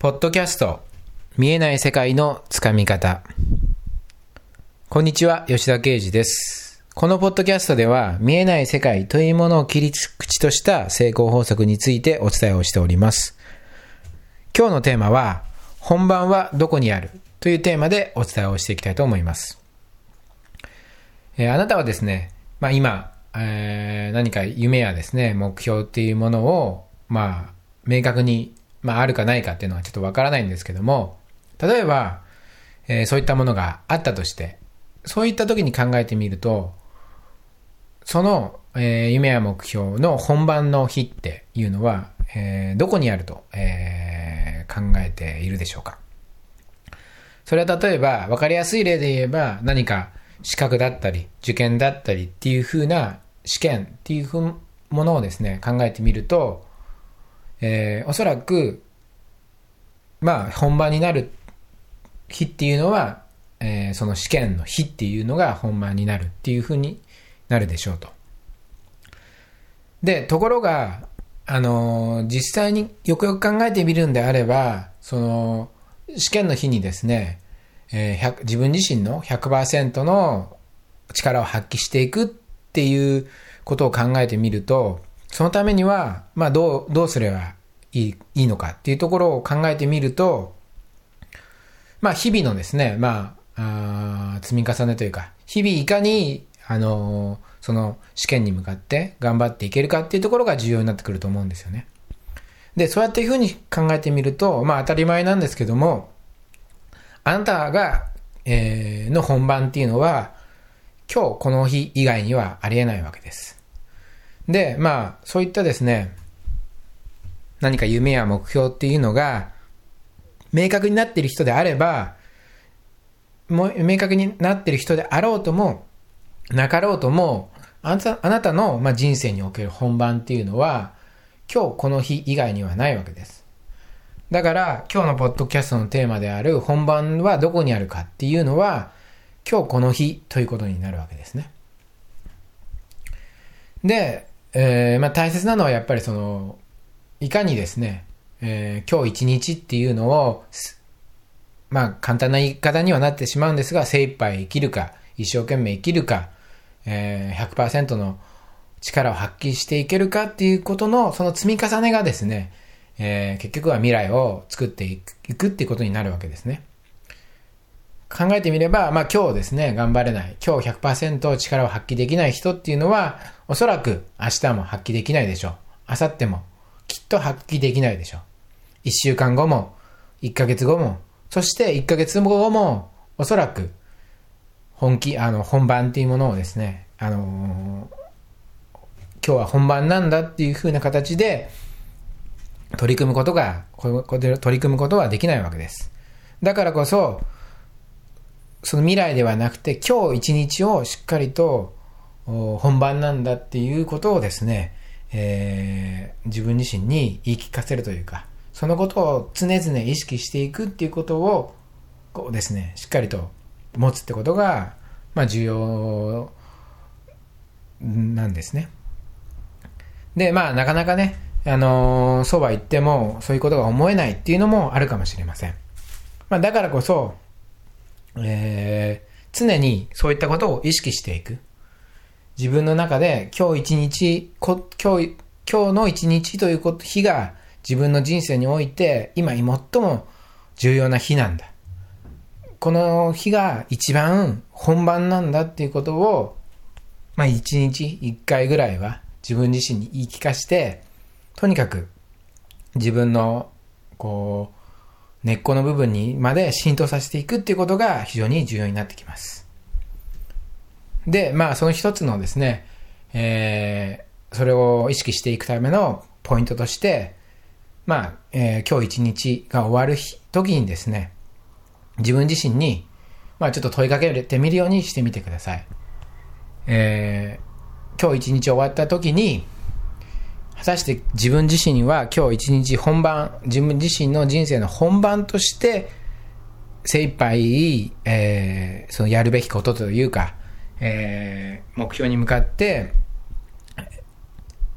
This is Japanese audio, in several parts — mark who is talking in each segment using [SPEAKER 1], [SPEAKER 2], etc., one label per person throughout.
[SPEAKER 1] ポッドキャスト見えない世界のつかみ方。こんにちは吉田啓二です。このポッドキャストでは見えない世界というものを切り口とした成功法則についてお伝えをしております。今日のテーマは本番はどこにある？というテーマでお伝えをしていきたいと思います。えーあなたはですね、まあ、今、えー何か夢やですね、目標っていうものを、まあ、明確に、まあ、あるかないかっていうのはちょっとわからないんですけども、例えば、えーそういったものがあったとして、そういった時に考えてみると、その、えー夢や目標の本番の日っていうのは、えーどこにあると、えー考えているでしょうか。それは例えば、わかりやすい例で言えば、何か資格だったり、受験だったりっていう風な試験っていうものをですね、考えてみると、えーおそらく、まあ、本番になる日っていうのは、えーその試験の日っていうのが本番になるっていう風になるでしょうと。で、ところが、あのー実際によくよく考えてみるんであれば、その、試験の日にですね、えー自分自身の100%の力を発揮していくっていうことを考えてみると、そのためには、まあ、どう、どうすればいいいいのかっていうところを考えてみると、まあ、日々のですね、まあ、あ積み重ねというか、日々いかに、あのーその試験に向かって頑張っていけるかっていうところが重要になってくると思うんですよね。で、そうやっていうふうに考えてみると、まあ当たり前なんですけども、あなたが、えーの本番っていうのは、今日この日以外にはありえないわけです。で、まあ、そういったですね、何か夢や目標っていうのが、明確になっている人であれば、もう明確になっている人であろうとも、なかろうとも、あなたあなたの、まあ、人生における本番っていうのは、今日この日以外にはないわけです。だから、今日のポッドキャストのテーマである本番はどこにあるかっていうのは、今日この日ということになるわけですね。で、えーまあ、大切なのはやっぱりその、いかにですね、えー今日一日っていうのを、まあ、簡単な言い方にはなってしまうんですが、精一杯生きるか、一生懸命生きるか、えー100%の力を発揮していけるかっていうことの、その積み重ねがですね、えー結局は未来を作っていくっていうことになるわけですね。考えてみれば、まあ今日ですね、頑張れない。今日100%力を発揮できない人っていうのは、おそらく明日も発揮できないでしょう。明後日もきっと発揮できないでしょう。1週間後も、1ヶ月後も、そして1ヶ月後も、おそらく、本気、あの、本番っていうものをですね、あのー今日は本番なんだっていう風な形で、取り組むことが、取り組むことはできないわけです。だからこそ、その未来ではなくて、今日一日をしっかりと本番なんだっていうことをですね、えー自分自身に言い聞かせるというか、そのことを常々意識していくっていうことを、こうですね、しっかりと持つってことが、まあ重要なんですね。で、まあなかなかね、あのーそうは言っても、そういうことが思えないっていうのもあるかもしれません。まあだからこそ、えー常にそういったことを意識していく。自分の中で今日一日、今日、今日の一日ということ日が自分の人生において今最も重要な日なんだ。この日が一番本番なんだっていうことを、まあ一日一回ぐらいは自分自身に言い聞かして、とにかく自分のこう、根っこの部分にまで浸透させていくっていうことが非常に重要になってきます。で、まあその一つのですね、えーそれを意識していくためのポイントとして、まあ、えー今日一日が終わる時にですね、自分自身に、まあちょっと問いかけてみるようにしてみてください。えー今日一日終わった時に、果たして自分自身は今日一日本番、自分自身の人生の本番として、精一杯、えーそのやるべきことというか、えー目標に向かって、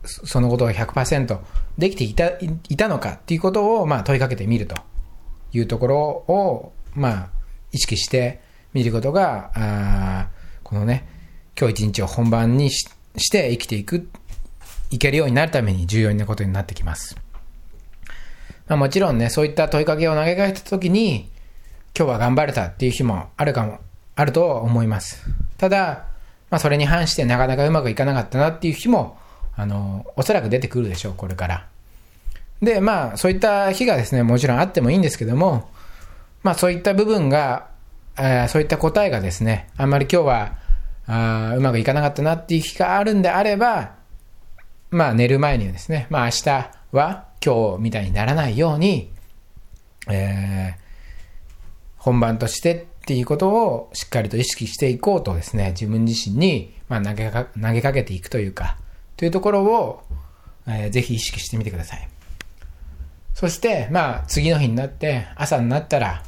[SPEAKER 1] そのことを100%できていたいいたのかっていうことを、まあ、問いかけてみると。いうところを、まあ、意識してみることが、あこのね、今日一日を本番にしして生きていく、いけるようになるために重要なことになってきます。まあ、もちろんね、そういった問いかけを投げかけたときに、今日は頑張れたっていう日もあるかも、あると思います。ただ、まあ、それに反してなかなかうまくいかなかったなっていう日も、あの、おそらく出てくるでしょう、これから。で、まあ、そういった日がですね、もちろんあってもいいんですけども、まあ、そういった部分が、え、そういった答えがですね、あんまり今日は、あうまくいかなかったなっていう日があるんであれば、まあ、寝る前にですね、まあ、明日は今日みたいにならないように、えー、本番としてっていうことをしっかりと意識していこうとですね、自分自身に、まあ、投げか投げかけていくというか、というところを、えー、ぜひ意識してみてください。そして、まあ、次の日になって、朝になったら、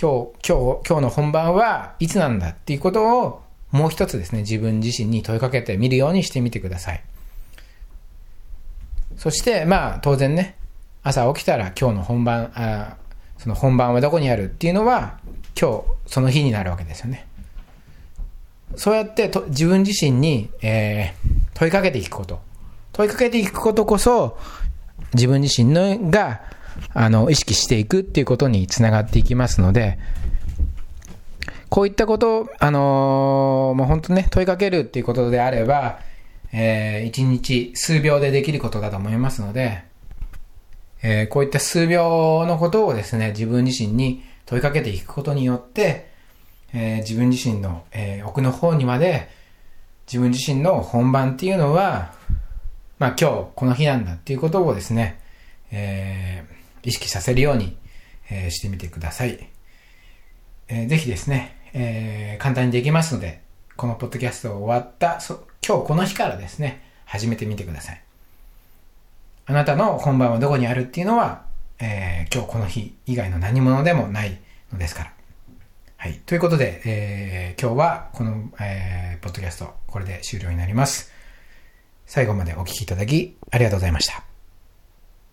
[SPEAKER 1] 今日、今日、今日の本番はいつなんだっていうことを、もう一つですね、自分自身に問いかけてみるようにしてみてください。そして、まあ、当然ね、朝起きたら今日の本番、あその本番はどこにあるっていうのは、今日、その日になるわけですよね。そうやってと自分自身に、えー、問いかけていくこと。問いかけていくことこそ、自分自身のが、あの、意識していくっていうことにつながっていきますので、こういったこと、あのー、もう本当ね、問いかけるっていうことであれば、えー、一日数秒でできることだと思いますので、えー、こういった数秒のことをですね、自分自身に問いかけていくことによって、えー、自分自身の、えー、奥の方にまで自分自身の本番っていうのは、まあ今日この日なんだっていうことをですね、えー、意識させるように、えー、してみてください。えー、ぜひですね、えー、簡単にできますので、このポッドキャストが終わったそ今日この日からですね、始めてみてください。あなたの本番はどこにあるっていうのは、えー、今日この日以外の何者でもないのですから。はい。ということで、えー、今日はこの、えー、ポッドキャスト、これで終了になります。最後までお聴きいただき、ありがとうございました。